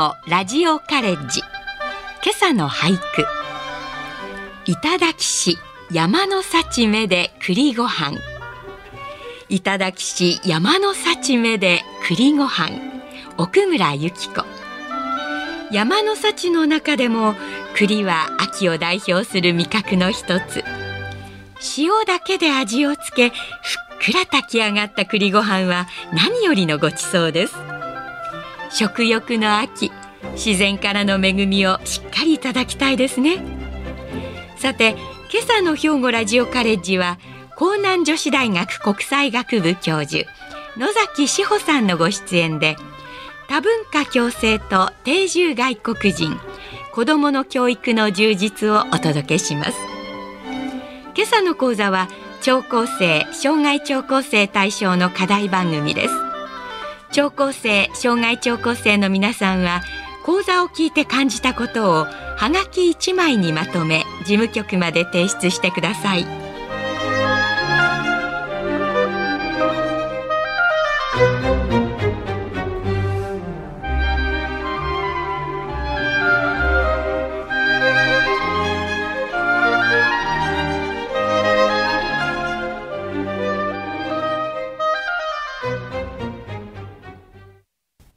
兵庫ラジオカレッジ。今朝の俳句。頂きし山の幸目で栗ご飯。頂きし山の幸目で栗ご飯。奥村由紀子。山の幸の中でも栗は秋を代表する味覚の一つ。塩だけで味をつけふっくら炊き上がった栗ご飯は何よりのごちそうです。食欲の秋自然からの恵みをしっかりいただきたいですね。さて今朝の兵庫ラジオカレッジは江南女子大学国際学部教授野崎志保さんのご出演で多文化共生と定住外国人子どもの教育の充実をお届けします。今朝の講座は聴講生障害聴講生対象の課題番組です。聴講生障害聴講生の皆さんは講座を聞いて感じたことをはがき1枚にまとめ事務局まで提出してください。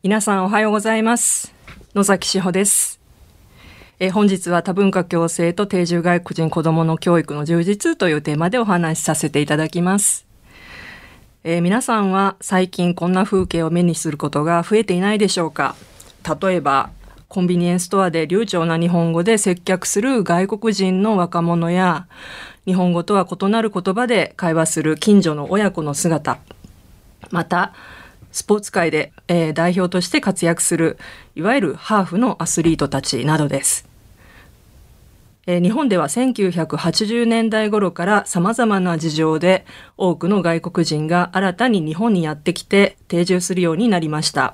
皆さんおはようございます。野崎志保です。え本日は多文化共生と定住外国人子どもの教育の充実というテーマでお話しさせていただきます。えー、皆さんは最近こんな風景を目にすることが増えていないでしょうか？例えばコンビニエンスストアで流暢な日本語で接客する外国人の若者や日本語とは異なる言葉で会話する近所の親子の姿。またスポーツ界で、えー、代表として活躍するいわゆるハーフのアスリートたちなどです。えー、日本では1980年代頃から様々な事情で多くの外国人が新たに日本にやってきて定住するようになりました。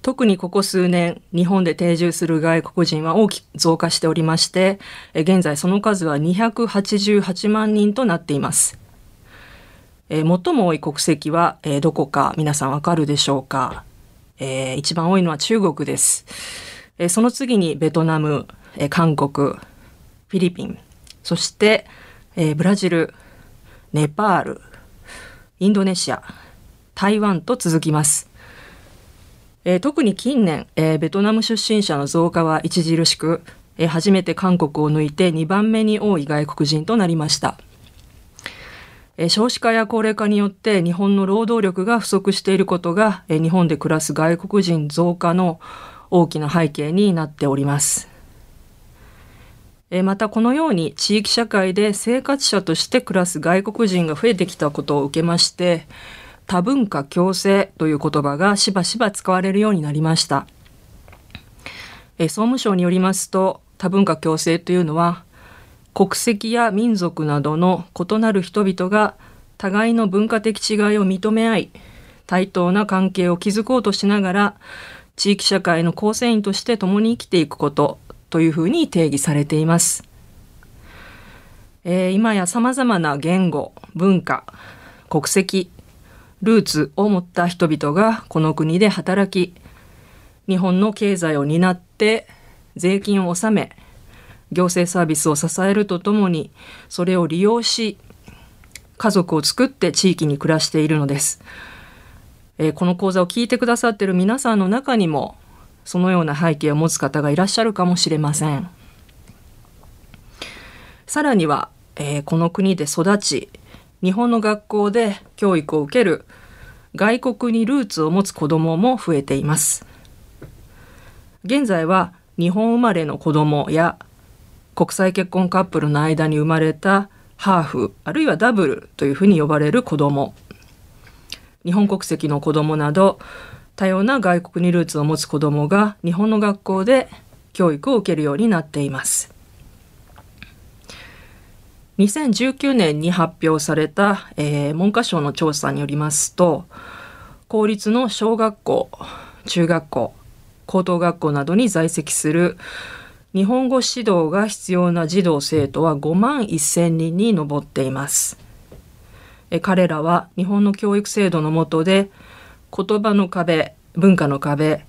特にここ数年、日本で定住する外国人は大きく増加しておりまして、現在その数は288万人となっています。え最も多い国籍は、えどこか皆さんわかるでしょうか、えー、一番多いのは中国です。えその次にベトナム、え韓国、フィリピン、そして、えー、ブラジル、ネパール、インドネシア、台湾と続きます。えー、特に近年、えー、ベトナム出身者の増加は著しく、えー、初めて韓国を抜いて2番目に多い外国人となりました。少子化や高齢化によって日本の労働力が不足していることが、日本で暮らす外国人増加の大きな背景になっております。またこのように地域社会で生活者として暮らす外国人が増えてきたことを受けまして多文化共生という言葉がしばしば使われるようになりました総務省によりますと多文化共生というのは国籍や民族などの異なる人々が互いの文化的違いを認め合い対等な関係を築こうとしながら地域社会の構成員として共に生きていくことというふうに定義されています。えー、今や様々な言語、文化、国籍、ルーツを持った人々がこの国で働き、日本の経済を担って税金を納め、行政サービスを支えるとともに、それを利用し、家族を作って地域に暮らしているのです。えー、この講座を聞いてくださっている皆さんの中にも、そのような背景を持つ方がいらっしゃるかもしれません。さらには、えー、この国で育ち、日本の学校で教育を受ける外国にルーツを持つ子どもも増えています。現在は日本生まれの子どもや国際結婚カップルの間に生まれたハーフあるいはダブルというふうに呼ばれる子ども日本国籍の子どもなど多様な外国にルーツを持つ子どもが日本の学校で教育を受けるようになっています。2019年に発表された、えー、文科省の調査によりますと公立の小学校中学校高等学校などに在籍する日本語指導が必要な児童生徒は5万1000人に上っています。え彼らは日本の教育制度の下で言葉の壁文化の壁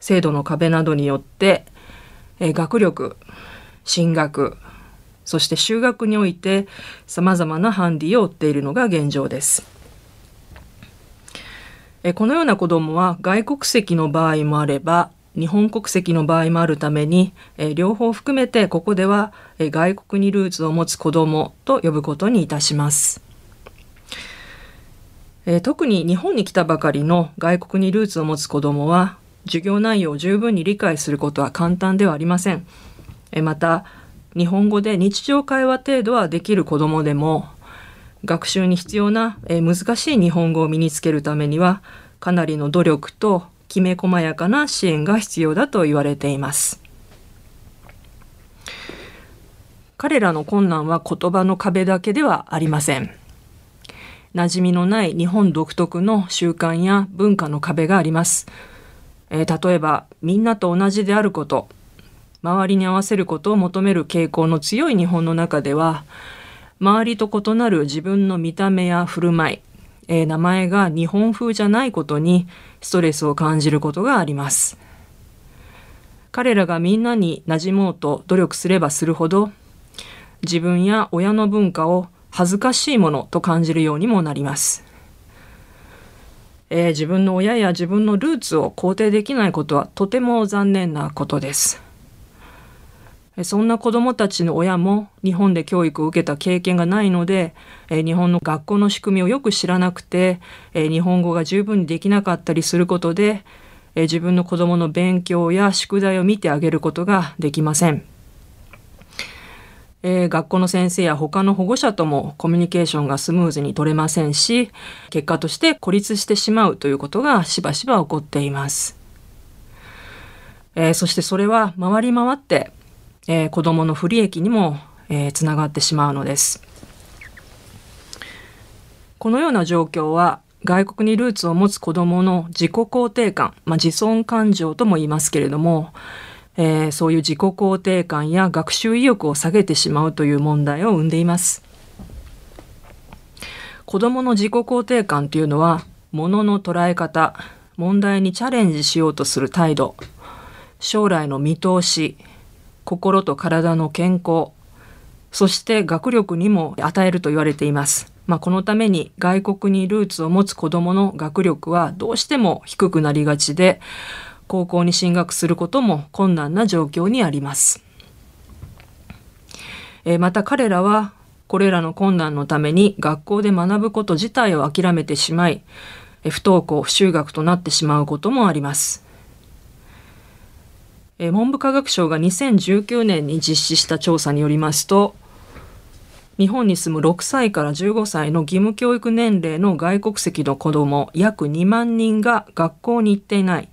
制度の壁などによって、え学力進学そして修学においてさまざまなハンディを負っているのが現状です。このような子どもは外国籍の場合もあれば日本国籍の場合もあるために両方含めてここでは外国にルーツを持つ子どもと呼ぶことにいたします。特に日本に来たばかりの外国にルーツを持つ子どもは授業内容を十分に理解することは簡単ではありません。えまた日本語で日常会話程度はできる子どもでも学習に必要な、え難しい日本語を身につけるためにはかなりの努力ときめ細やかな支援が必要だと言われています。彼らの困難は言葉の壁だけではありません。馴染みのない日本独特の習慣や文化の壁があります。えー、例えば、みんなと同じであること、周りに合わせることを求める傾向の強い日本の中では周りと異なる自分の見た目や振る舞い、えー、名前が日本風じゃないことにストレスを感じることがあります。彼らがみんなに馴染もうと努力すればするほど自分や親の文化を恥ずかしいものと感じるようにもなります、えー、自分の親や自分のルーツを肯定できないことはとても残念なことです。そんな子どもたちの親も日本で教育を受けた経験がないので、日本の学校の仕組みをよく知らなくて、日本語が十分にできなかったりすることで、自分の子どもの勉強や宿題を見てあげることができません。学校の先生や他の保護者ともコミュニケーションがスムーズに取れませんし、結果として孤立してしまうということがしばしば起こっています。えー、そしてそれは回り回ってえー、子どもの不利益にも、えー、つながってしまうのです。このような状況は外国にルーツを持つ子どもの自己肯定感、まあ、自尊感情とも言いますけれども、えー、そういう自己肯定感や学習意欲を下げてしまうという問題を生んでいます。子どもの自己肯定感というのは物の捉え方問題にチャレンジしようとする態度将来の見通し心と体の健康、そして学力にも与えると言われています。まあ、このために外国にルーツを持つ子供の学力はどうしても低くなりがちで、高校に進学することも困難な状況にあります。えまた彼らはこれらの困難のために学校で学ぶこと自体を諦めてしまい、不登校、不就学となってしまうこともあります。え文部科学省が2019年に実施した調査によりますと日本に住む6歳から15歳の義務教育年齢の外国籍の子ども約2万人が学校に行っていない。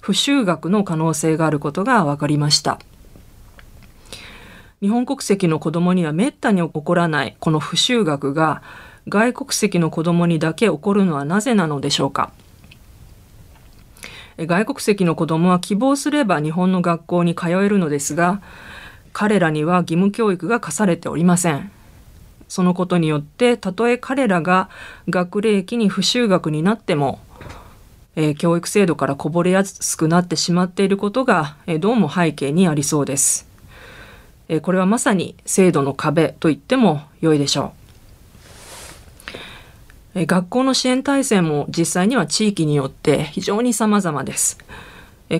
不就学の可能性があることが分かりました。日本国籍の子どもにはめったに起こらないこの不就学が外国籍の子どもにだけ起こるのはなぜなのでしょうか。外国籍の子供は希望すれば日本の学校に通えるのですが彼らには義務教育が課されておりません。そのことによってたとえ彼らが学齢期に不就学になっても、えー、教育制度からこぼれやすくなってしまっていることが、えー、どうも背景にありそうです、えー、これはまさに制度の壁と言っても良いでしょう。学校の支援体制も実際には地域によって非常に様々です。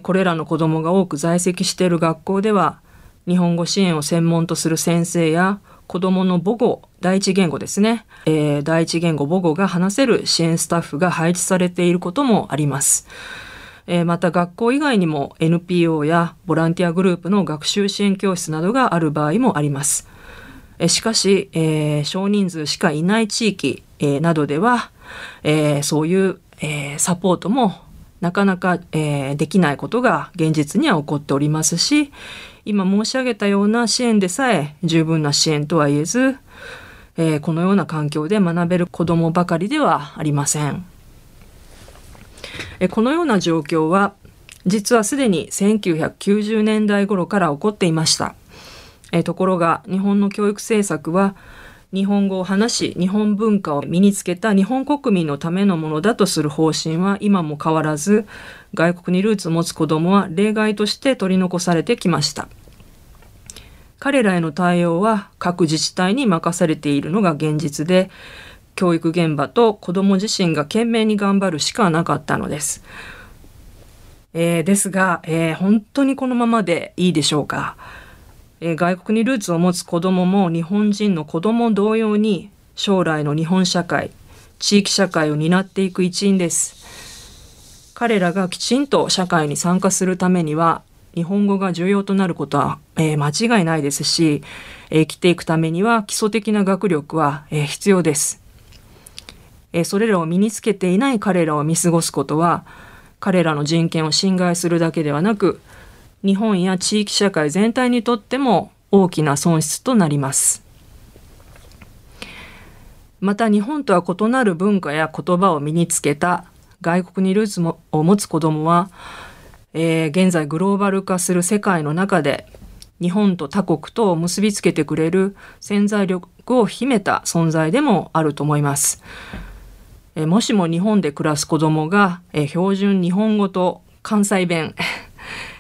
これらの子どもが多く在籍している学校では日本語支援を専門とする先生や子どもの母語第一言語ですね、えー、第一言語母語が話せる支援スタッフが配置されていることもあります。えー、また学校以外にも NPO やボランティアグループの学習支援教室などがある場合もあります。えしかし、え、少人数しかいない地域えー、などでは、えー、そういう、えー、サポートもなかなか、えー、できないことが現実には起こっておりますし今申し上げたような支援でさえ十分な支援とは言えず、えー、このような環境で学べる子どもばかりではありません。えー、このような状況は実はすでに1990年代頃から起こっていました。えー、ところが日本の教育政策は日本語を話し日本文化を身につけた日本国民のためのものだとする方針は今も変わらず外国にルーツを持つ子どもは例外として取り残されてきました彼らへの対応は各自治体に任されているのが現実で教育現場と子ども自身が懸命に頑張るしかなかったのです。えー、ですが、えー、本当にこのままでいいでしょうか？えー、外国にルーツを持つ子どもも日本人の子ども同様に将来の日本社会地域社会を担っていく一員です。彼らがきちんと社会に参加するためには日本語が重要となることは、えー、間違いないですし、えー、生きていくためには基礎的な学力は、えー、必要です、えそれらを身につけていない彼らを見過ごすことは彼らの人権を侵害するだけではなく日本や地域社会全体にとっても大きな損失となります。また日本とは異なる文化や言葉を身につけた外国にルーツを持つ子どもは、えー、現在グローバル化する世界の中で日本と他国と結びつけてくれる潜在力を秘めた存在でもあると思います。えー、もしも日本で暮らす子どもが、えー、標準日本語と関西弁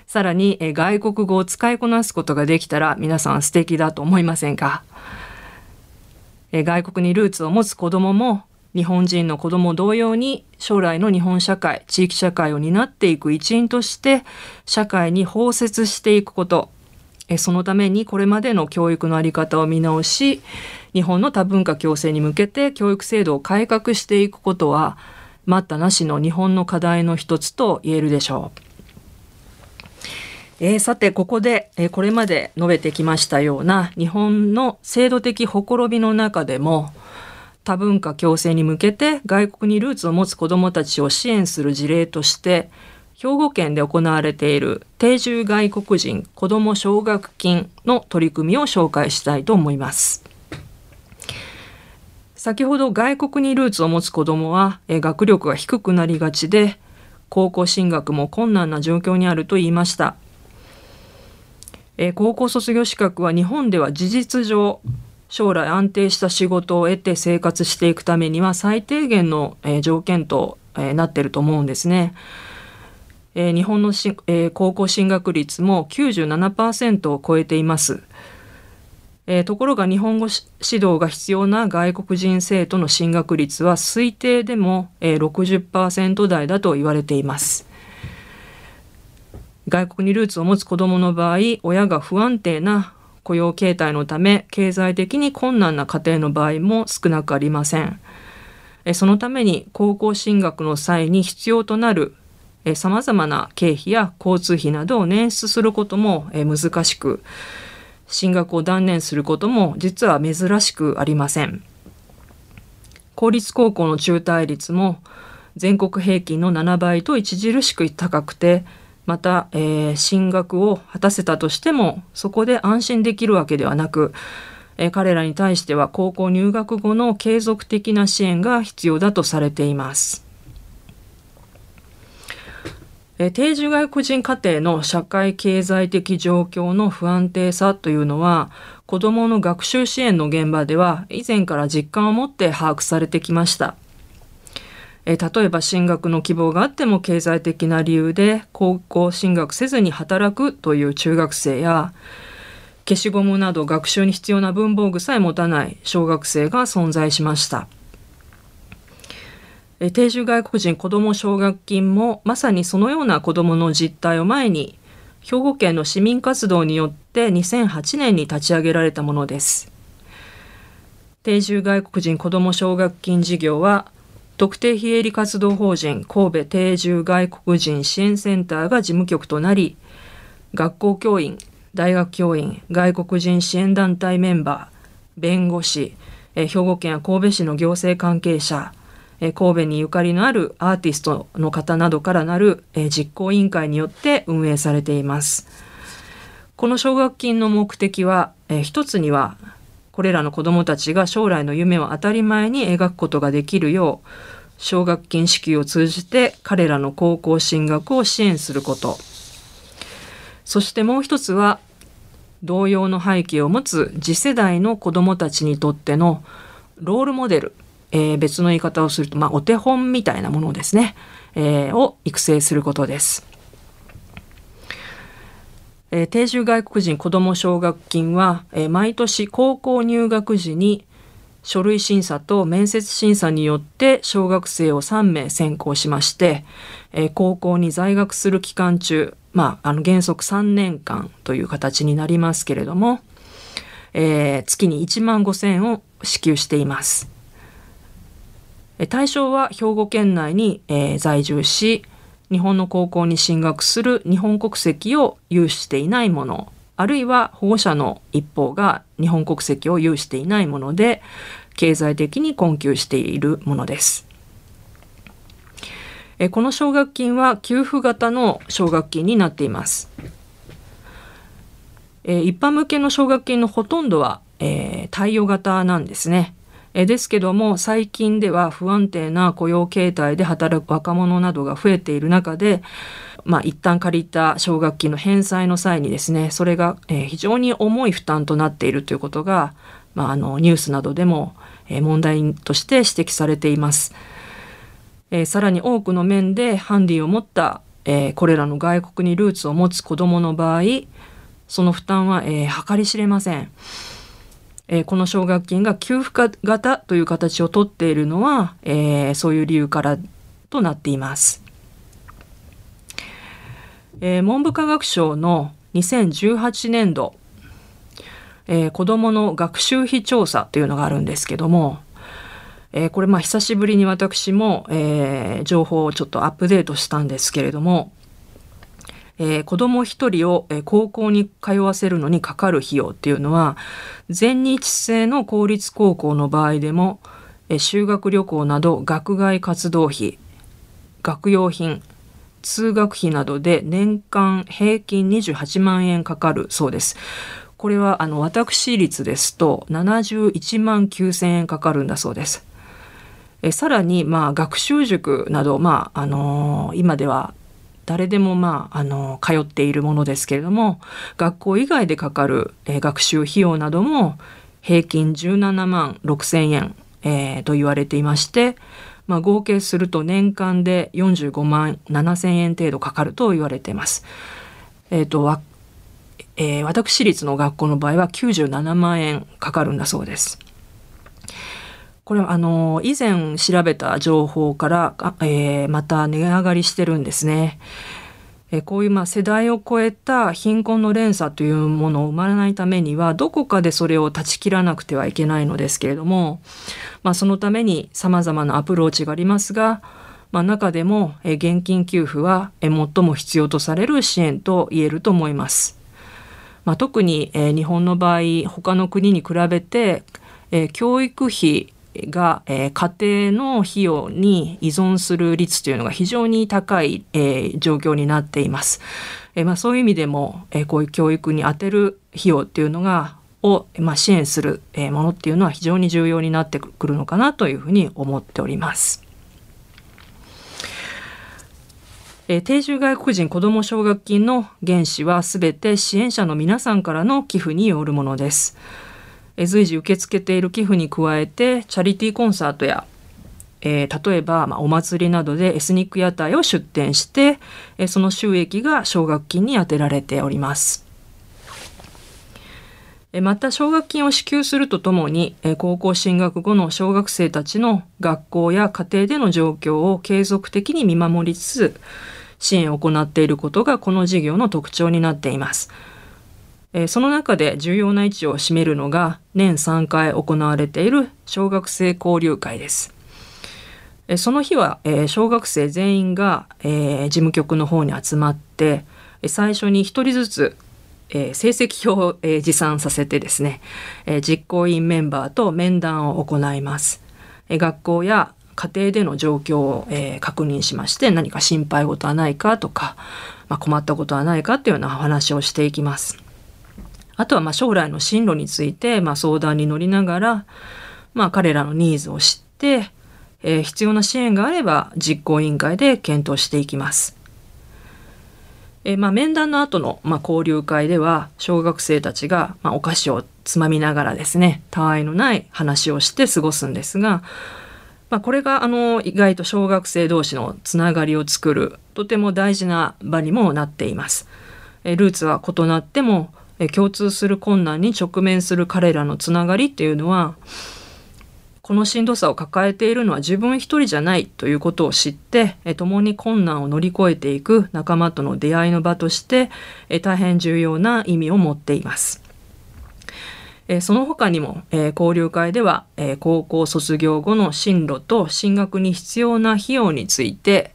さらに外国語を使いこなすことができたら皆さん素敵だと思いませんか？外国にルーツを持つ子供もも日本人の子供同様に将来の日本社会、地域社会を担っていく一員として社会に包摂していくこと、そのためにこれまでの教育のあり方を見直し、日本の多文化共生に向けて教育制度を改革していくことは待ったなしの日本の課題の一つと言えるでしょう。えー、さてここで、えー、これまで述べてきましたような日本の制度的ほころびの中でも多文化共生に向けて外国にルーツを持つ子どもたちを支援する事例として兵庫県で行われている定住外国人子ども奨学金の取り組みを紹介したいと思います。先ほど外国にルーツを持つ子どもは学力が低くなりがちで高校進学も困難な状況にあると言いました。えー、高校卒業資格は日本では事実上将来安定した仕事を得て生活していくためには最低限の、えー、条件と、えー、なってると思うんですね。え、日本のし、え、高校進学率も97%を超えています。え、ところが日本語指導が必要な外国人生徒の進学率は推定でも、えー、60%台だと言われています。外国にルーツを持つ子どもの場合親が不安定な雇用形態のため経済的に困難な家庭の場合も少なくありません。そのために高校進学の際に必要となるさまざまな経費や交通費などを捻出することも難しく進学を断念することも実は珍しくありません。公立高校の中退率も全国平均の7倍と著しく高くてまた、えー、進学を果たせたとしてもそこで安心できるわけではなく、えー、彼らに対しては高校入学後の継続的な支援が必要だとされています。え、定住外国人家庭の社会経済的状況の不安定さというのは子どもの学習支援の現場では以前から実感を持って把握されてきました。え例えば進学の希望があっても経済的な理由で高校進学せずに働くという中学生や消しゴムなど学習に必要な文房具さえ持たない小学生が存在しました。定住外国人子ども奨学金もまさにそのような子どもの実態を前に兵庫県の市民活動によって2008年に立ち上げられたものです。定住外国人子ども奨学金事業は特定非営利活動法人神戸定住外国人支援センターが事務局となり学校教員大学教員外国人支援団体メンバー弁護士え兵庫県や神戸市の行政関係者え神戸にゆかりのあるアーティストの方などからなるえ実行委員会によって運営されています。この奨学金の目的はえ一つにはこれらの子どもたちが将来の夢を当たり前に描くことができるよう奨学金支給を通じて彼らの高校進学を支援することそしてもう一つは同様の背景を持つ次世代の子どもたちにとってのロールモデル、えー、別の言い方をすると、まあ、お手本みたいなものですね、えー、を育成することです。えー、定住外国人子ども奨学金は、えー、毎年高校入学時に書類審査と面接審査によって小学生を3名選考しまして、えー、高校に在学する期間中、まあ、あの原則3年間という形になりますけれども、えー、月に1万5千円を支給しています。対象は兵庫県内に、えー、在住し日本の高校に進学する日本国籍を有していないものあるいは保護者の一方が日本国籍を有していないもので経済的に困窮しているものです。この奨学金は給付型の奨学金になっています。一般向けの奨学金のほとんどは、えー、貸与型なんですね。えですけども最近では不安定な雇用形態で働く若者などが増えている中でまあ、一旦借りた奨学金の返済の際にですねそれが、えー、非常に重い負担となっているということが、まあ、あのニュースなどでも、えー、問題として指摘されています。えー、さらに多くの面でハンディを持った、えー、これらの外国にルーツを持つ子どもの場合その負担は、えー、計り知れません。え、この奨学金が給付型という形をとっているのは、えー、そういう理由からとなっています。えー、文部科学省の2018年度、えー、子どもの学習費調査というのがあるんですけども、えー、これまあ久しぶりに私も、えー、情報をちょっとアップデートしたんですけれども、えー、子供一人を、え、高校に通わせるのにかかる費用っていうのは全日制の公立高校の場合でも、え、修学旅行など学外活動費学用品通学費などで年間平均28万円かかるそうです。これはあの私立ですと71万9千円かかるんだそうです。えさらにまあ学習塾などまああのー、今では誰でもまあ、あの、通っているものですけれども、学校以外でかかる、えー、学習費用なども平均17万6千円、えー、と言われていまして、まあ、合計すると年間で45万7千円程度かかると言われています。えっ、ー、と、えー、私立の学校の場合は97万円かかるんだそうです。これはあの以前調べた情報から、えー、また値上がりしてるんですね。えこういうまあ世代を超えた貧困の連鎖というものを生まれないためにはどこかでそれを断ち切らなくてはいけないのですけれども、まあ、そのために様々なアプローチがありますが、まあ、中でも現金給付は最も必要とされる支援と言えると思います。まあ、特に日本の場合他の国に比べて教育費が、えー、家庭の費用に依存する率というのが非常に高い、えー、状況になっています。えー、まあ、そういう意味でも、えこういう教育に充てる費用っていうのがを、まあ、支援するものっていうのは非常に重要になってくるのかなというふうに思っております。え定住外国人子ども奨学金の原資はすべて支援者の皆さんからの寄付によるものです。随時受け付けている寄付に加えてチャリティーコンサートやえー、例えば、まあ、お祭りなどでエスニック屋台を出店して、えー、その収益が奨学金に充てられております。え、また奨学金を支給するとともに、え、高校進学後の小学生たちの学校や家庭での状況を継続的に見守りつつ支援を行っていることがこの事業の特徴になっています。その中で重要な位置を占めるのが年3回行われている小学生交流会です。その日は、小学生全員が、事務局の方に集まって最初に1人ずつ、成績表を、持参させてですね、実行委員メンバーと面談を行います。学校や家庭での状況を、確認しまして何か心配事はないかとか、まあ、困ったことはないかっていうようなお話をしていきます。あとはま将来の進路についてま相談に乗りながら、まあ、彼らのニーズを知って、えー、必要な支援があれば実行委員会で検討していきます。えまあ、面談の後の、まあ、交流会では小学生たちが、まあ、お菓子をつまみながらですねたわいのない話をして過ごすんですが、ま、これがあの意外と小学生同士のつながりを作るとても大事な場にもなっています。えルーツは異なってもえ共通する困難に直面する彼らのつながりっていうのはこのしんどさを抱えているのは自分一人じゃないということを知って共に困難を乗り越えていく仲間との出会いの場として大変重要な意味を持っています。その他にも交流会では高校卒業後の進路と進学に必要な費用について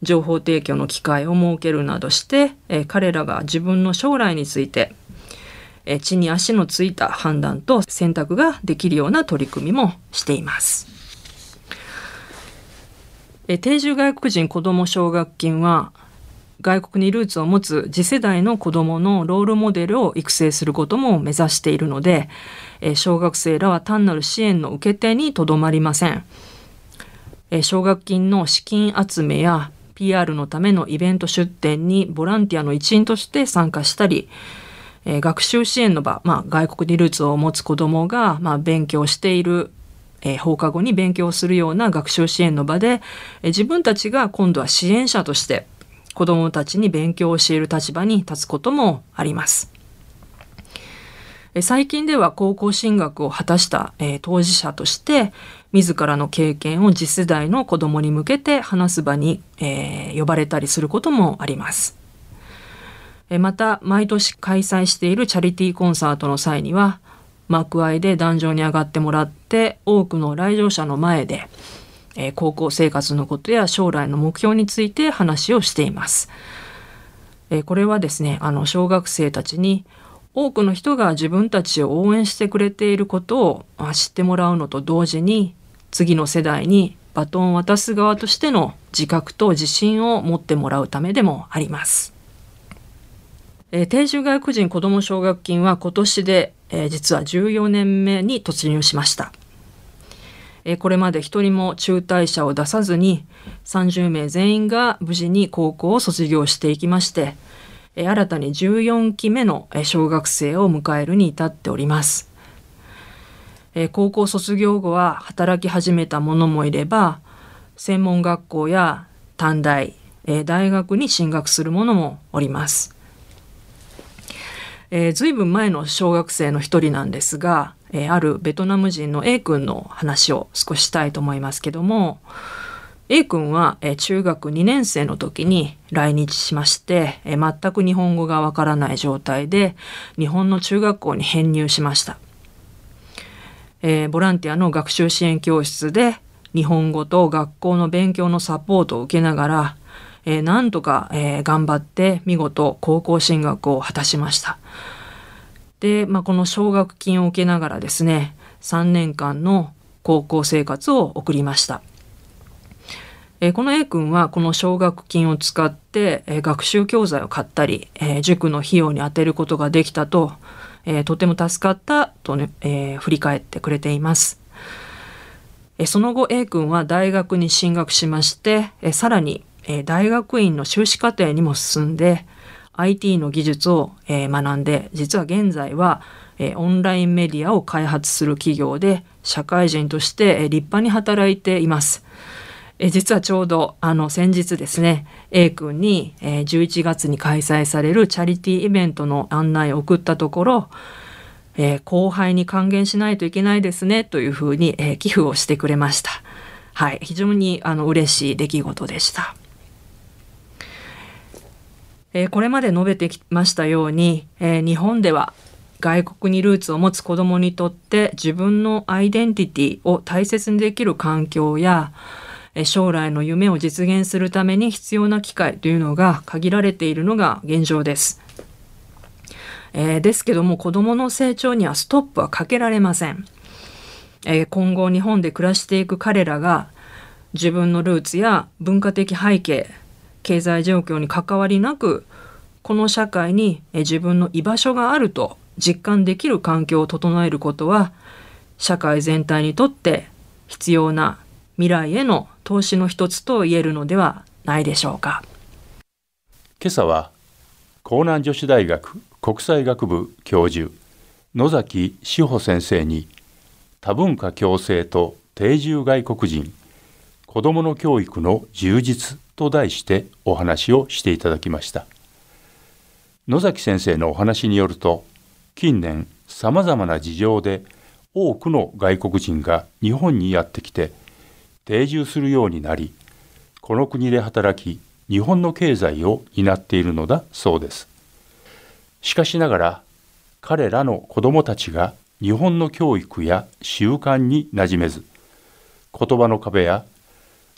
情報提供の機会を設けるなどして彼らが自分の将来について地に足のついた判断と選択ができるような取り組みもしています。定住外国人子ども奨学金は外国にルーツを持つ次世代の子どものロールモデルを育成することも目指しているので小学生らは単なる支援の受け手にとどまりません奨学金の資金集めや PR のためのイベント出展にボランティアの一員として参加したりえー、学習支援の場、まあ、外国にルーツを持つ子どもが、まあ、勉強している、えー、放課後に勉強するような学習支援の場で、えー、自分たちが今度は支援者として子どもたちに勉強を教える立場に立つこともあります。最近では高校進学を果たした、えー、当事者として自らの経験を次世代の子どもに向けて話す場に、えー、呼ばれたりすることもあります。また毎年開催しているチャリティーコンサートの際には幕間で壇上に上がってもらって多くの来場者の前で、え高校生活のことや将来の目標について話をしています。えこれはですねあの小学生たちに多くの人が自分たちを応援してくれていることを知ってもらうのと同時に次の世代にバトンを渡す側としての自覚と自信を持ってもらうためでもあります。えー、定住外国人子ども奨学金は今年で、えー、実は14年目に突入しました。えー、これまで一人も中退者を出さずに30名全員が無事に高校を卒業していきまして、えー、新たに14期目の小学生を迎えるに至っております。え、高校卒業後は働き始めた者もいれば専門学校や短大、え、大学に進学する者もおります。えー、随分前の小学生の一人なんですが、えー、あるベトナム人の A 君の話を少ししたいと思いますけども A 君は、えー、中学2年生の時に来日しまして、えー、全く日本語がわからない状態で日本の中学校に編入しました、えー、ボランティアの学習支援教室で日本語と学校の勉強のサポートを受けながらえー、なんとか、えー、頑張って見事高校進学を果たしました。で、まあ、この奨学金を受けながらですね3年間の高校生活を送りました。えー、この A 君はこの奨学金を使って、えー、学習教材を買ったり、えー、塾の費用に充てることができたと、えとても助かったとね、え振り返ってくれています。えその後 A 君は大学に進学しまして、えさらにえ大学院の修士課程にも進んで IT の技術を、え学んで実は現在は、えオンラインメディアを開発する企業で社会人として、え立派に働いています。え実はちょうどあの先日ですね A 君に、え11月に開催されるチャリティーイベントの案内を送ったところ、えー、後輩に還元しないといけないですねというふうに、えー、寄付をしてくれました。はい、非常にあの嬉しい出来事でした。えー、これまで述べてきましたように、えー、日本では外国にルーツを持つ子どもにとって自分のアイデンティティを大切にできる環境や将来の夢を実現するために必要な機会というのが限られているのが現状です。えー、ですけども子どもの成長にはストップはかけられません。えー、今後日本で暮らしていく彼らが自分のルーツや文化的背景経済状況に関わりなくこの社会に自分の居場所があると実感できる環境を整えることは社会全体にとって必要な未来への投資の一つと言えるのではないでしょうか。今朝は江南女子大学国際学部教授野崎志保先生に多文化共生と定住外国人子どもの教育の充実と題してお話をしていただきました。野崎先生のお話によると近年さまざまな事情で多くの外国人が日本にやってきて定住するようになりこの国で働き日本の経済を担っているのだそうです。しかしながら彼らの子どもたちが日本の教育や習慣に馴染めず言葉の壁や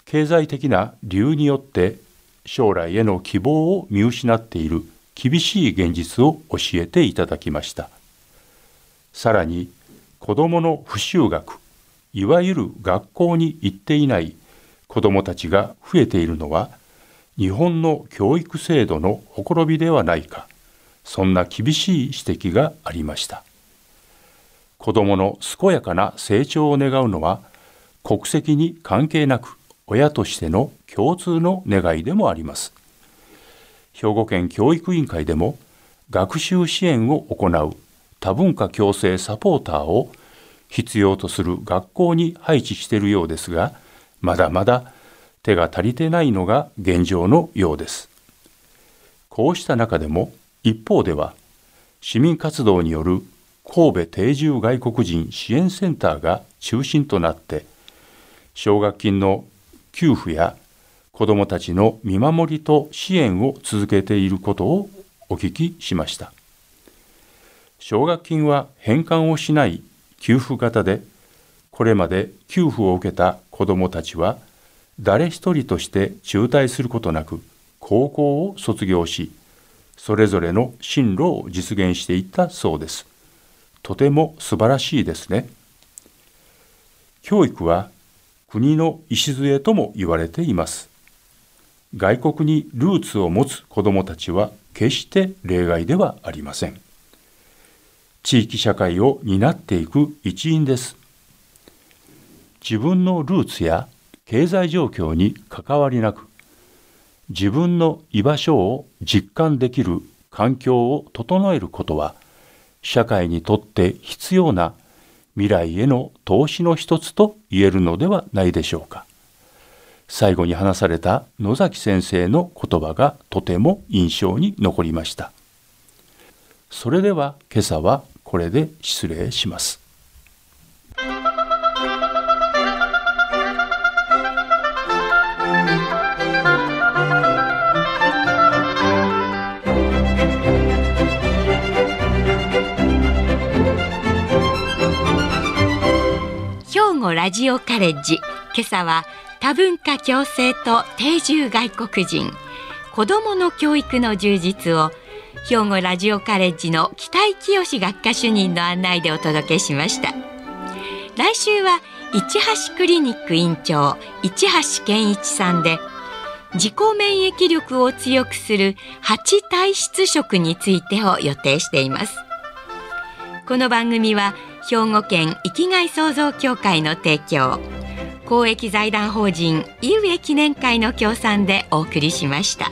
経済的な理由によって将来への希望を見失っている厳しい現実を教えていただきました。さらに子どもの不就学いわゆる学校に行っていない子どもたちが増えているのは日本の教育制度のほころびではないかそんな厳しい指摘がありました。子どもの健やかな成長を願うのは国籍に関係なく親としての共通の願いでもあります。兵庫県教育委員会でも学習支援を行う多文化共生サポーターを必要とする学校に配置しているようですがまだまだ手が足りてないのが現状のようです。こうした中でも一方では市民活動による神戸定住外国人支援センターが中心となって奨学金の給付や子どもたちの見守りと支援を続けていることをお聞きしました。奨学金は返還をしない給付型でこれまで給付を受けた子どもたちは誰一人として中退することなく高校を卒業しそれぞれの進路を実現していったそうです。とても素晴らしいですね。教育は国の礎とも言われています。外国にルーツを持つ子どもたちは決して例外ではありません。地域社会を担っていく一員です。自分のルーツや経済状況に関わりなく自分の居場所を実感できる環境を整えることは社会にとって必要な未来への投資の一つと言えるのではないでしょうか。最後に話された野崎先生の言葉がとても印象に残りました。それでは今朝はこれで失礼します。ラジオカレッジ。今朝は多文化共生と定住外国人。子どもの教育の充実を兵庫ラジオカレッジの北井清学科主任の案内でお届けしました。来週は市橋クリニック院長市橋健一さんで自己免疫力を強くする8体質食についてを予定しています。この番組は兵庫県生きがい創造協会の提供公益財団法人井上記念会の協賛でお送りしました。